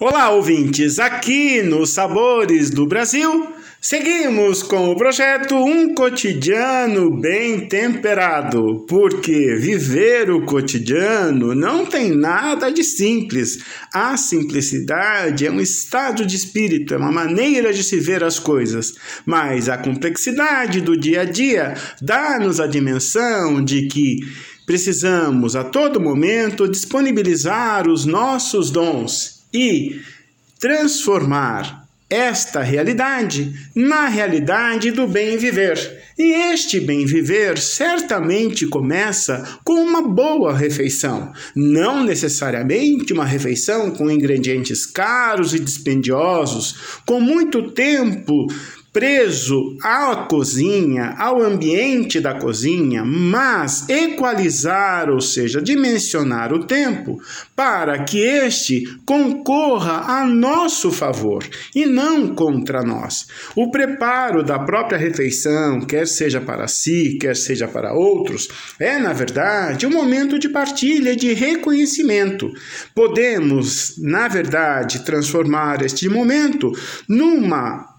Olá, ouvintes! Aqui nos Sabores do Brasil, seguimos com o projeto Um Cotidiano Bem Temperado, porque viver o cotidiano não tem nada de simples. A simplicidade é um estado de espírito, é uma maneira de se ver as coisas, mas a complexidade do dia a dia dá-nos a dimensão de que precisamos a todo momento disponibilizar os nossos dons e transformar esta realidade na realidade do bem viver. E este bem viver certamente começa com uma boa refeição, não necessariamente uma refeição com ingredientes caros e dispendiosos, com muito tempo preso à cozinha, ao ambiente da cozinha, mas equalizar, ou seja, dimensionar o tempo para que este concorra a nosso favor e não contra nós. O preparo da própria refeição, quer seja para si, quer seja para outros, é, na verdade, um momento de partilha, de reconhecimento. Podemos, na verdade, transformar este momento numa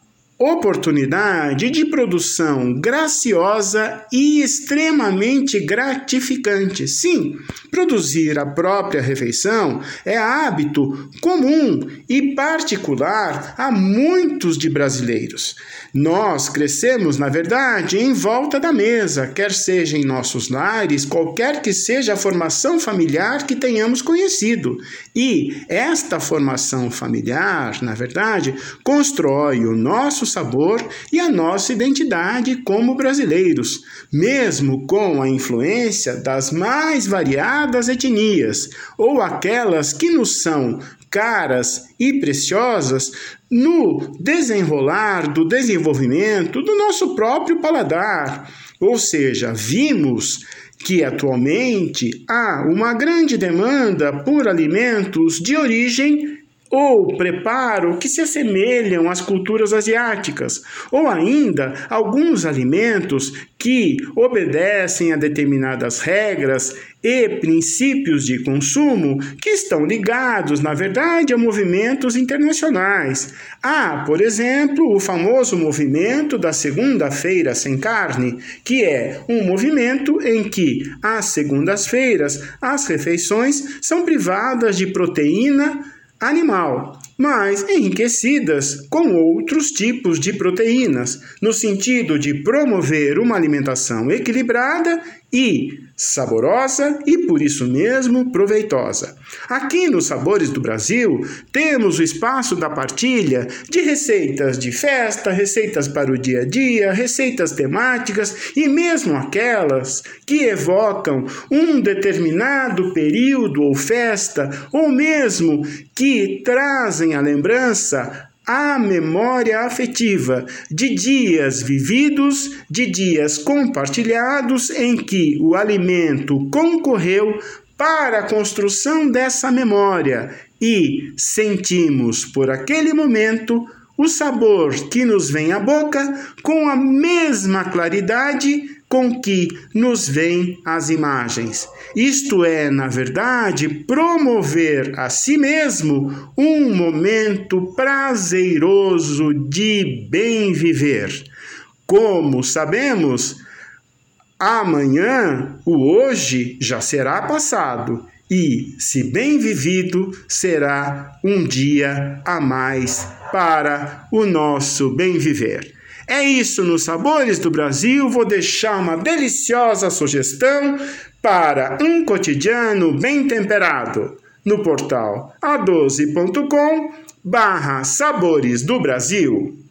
oportunidade de produção graciosa e extremamente gratificante. Sim, produzir a própria refeição é hábito comum e particular a muitos de brasileiros. Nós crescemos, na verdade, em volta da mesa, quer seja em nossos lares, qualquer que seja a formação familiar que tenhamos conhecido. E esta formação familiar, na verdade, constrói o nosso sabor e a nossa identidade como brasileiros, mesmo com a influência das mais variadas etnias ou aquelas que nos são caras e preciosas no desenrolar do desenvolvimento do nosso próprio paladar. Ou seja, vimos que atualmente há uma grande demanda por alimentos de origem ou preparo que se assemelham às culturas asiáticas, ou ainda alguns alimentos que obedecem a determinadas regras e princípios de consumo que estão ligados, na verdade, a movimentos internacionais. Há, por exemplo, o famoso movimento da segunda-feira sem carne, que é um movimento em que, às segundas-feiras, as refeições são privadas de proteína animal, mas enriquecidas com outros tipos de proteínas, no sentido de promover uma alimentação equilibrada e saborosa e por isso mesmo proveitosa. Aqui nos Sabores do Brasil, temos o espaço da partilha de receitas de festa, receitas para o dia a dia, receitas temáticas e mesmo aquelas que evocam um determinado período ou festa, ou mesmo que trazem a lembrança a memória afetiva de dias vividos, de dias compartilhados em que o alimento concorreu para a construção dessa memória e sentimos por aquele momento o sabor que nos vem à boca com a mesma claridade com que nos vêm as imagens. Isto é, na verdade, promover a si mesmo um momento prazeroso de bem viver. Como sabemos, amanhã, o hoje já será passado e, se bem vivido, será um dia a mais para o nosso bem viver. É isso nos Sabores do Brasil. Vou deixar uma deliciosa sugestão para um cotidiano bem temperado no portal a12.com barra Sabores do Brasil.